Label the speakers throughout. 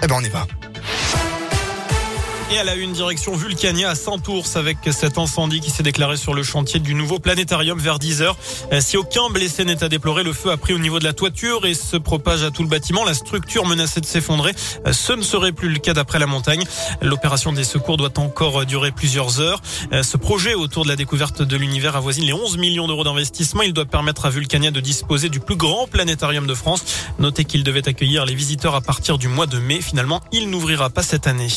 Speaker 1: Eh ben on y va.
Speaker 2: Et à la une direction Vulcania à Saint-Ours avec cet incendie qui s'est déclaré sur le chantier du nouveau planétarium vers 10 heures. Euh, si aucun blessé n'est à déplorer, le feu a pris au niveau de la toiture et se propage à tout le bâtiment. La structure menaçait de s'effondrer. Euh, ce ne serait plus le cas d'après la montagne. L'opération des secours doit encore durer plusieurs heures. Euh, ce projet autour de la découverte de l'univers avoisine les 11 millions d'euros d'investissement. Il doit permettre à Vulcania de disposer du plus grand planétarium de France. Notez qu'il devait accueillir les visiteurs à partir du mois de mai. Finalement, il n'ouvrira pas cette année.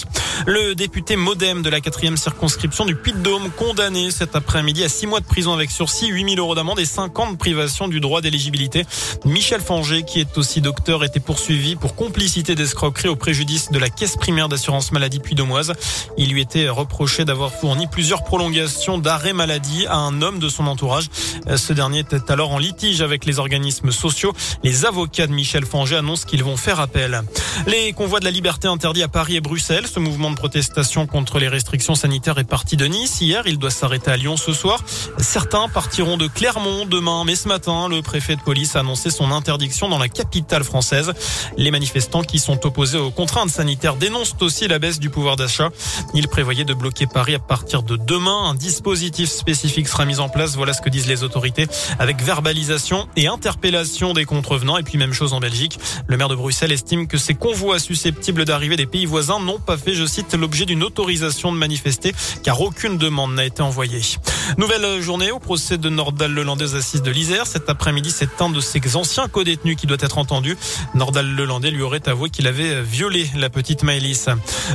Speaker 2: Le député modem de la quatrième circonscription du Puy-de-Dôme condamné cet après-midi à six mois de prison avec sursis, 8000 euros d'amende et 50 de privation du droit d'éligibilité. Michel Fanger, qui est aussi docteur, était poursuivi pour complicité d'escroquerie au préjudice de la caisse primaire d'assurance maladie puy-domoise. Il lui était reproché d'avoir fourni plusieurs prolongations d'arrêt maladie à un homme de son entourage. Ce dernier était alors en litige avec les organismes sociaux. Les avocats de Michel Fanger annoncent qu'ils vont faire appel. Les convois de la liberté interdits à Paris et Bruxelles. Ce mouvement de protestation contre les restrictions sanitaires est parti de Nice hier. Il doit s'arrêter à Lyon ce soir. Certains partiront de Clermont demain, mais ce matin, le préfet de police a annoncé son interdiction dans la capitale française. Les manifestants qui sont opposés aux contraintes sanitaires dénoncent aussi la baisse du pouvoir d'achat. Ils prévoyaient de bloquer Paris à partir de demain. Un dispositif spécifique sera mis en place. Voilà ce que disent les autorités avec verbalisation et interpellation des contrevenants. Et puis même chose en Belgique. Le maire de Bruxelles estime que ces convois susceptibles d'arriver des pays voisins n'ont pas fait, je cite, l'objet d'une autorisation de manifester car aucune demande n'a été envoyée. Nouvelle journée au procès de Nordal Lelandais aux assises de l'Isère. Cet après-midi, c'est un de ses anciens co-détenus qui doit être entendu. Nordal Lelandais lui aurait avoué qu'il avait violé la petite Maëlys.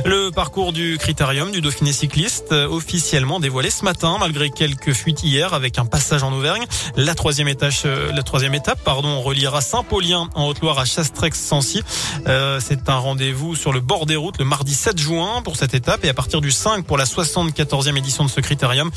Speaker 2: Le parcours du critérium du Dauphiné cycliste officiellement dévoilé ce matin malgré quelques fuites hier avec un passage en Auvergne. La troisième étape, la troisième étape, pardon, reliera Saint-Paulien en Haute-Loire à Chastrex-Sancy. Euh, c'est un rendez-vous sur le bord des routes le mardi 7 juin pour cette étape et à partir du 5 pour la 74e édition de ce critérium.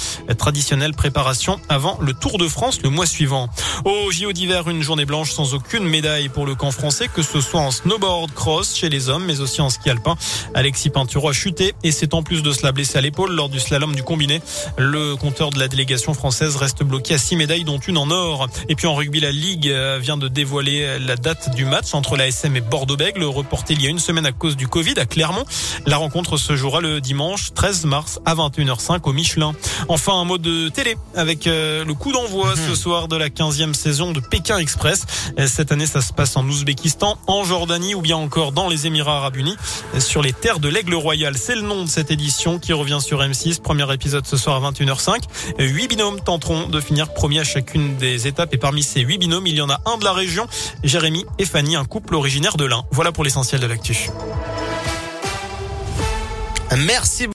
Speaker 2: Préparation avant le Tour de France le mois suivant. Au JO d'hiver, une journée blanche sans aucune médaille pour le camp français, que ce soit en snowboard cross chez les hommes, mais aussi en ski alpin. Alexis Pinturo a chuté et s'est en plus de cela blessé à l'épaule lors du slalom du combiné. Le compteur de la délégation française reste bloqué à six médailles, dont une en or. Et puis en rugby, la Ligue vient de dévoiler la date du match entre la SM et Bordeaux-Bègles, reporté il y a une semaine à cause du Covid à Clermont. La rencontre se jouera le dimanche 13 mars à 21h05 au Michelin. Enfin, un mot de télé avec euh, le coup d'envoi ce soir de la 15e saison de Pékin Express. Cette année, ça se passe en Ouzbékistan, en Jordanie ou bien encore dans les Émirats Arabes Unis, sur les terres de l'Aigle Royal. C'est le nom de cette édition qui revient sur M6. Premier épisode ce soir à 21h05. Huit binômes tenteront de finir premier à chacune des étapes et parmi ces huit binômes, il y en a un de la région, Jérémy et Fanny, un couple originaire de l'Ain. Voilà pour l'essentiel de l'actu.
Speaker 1: Merci.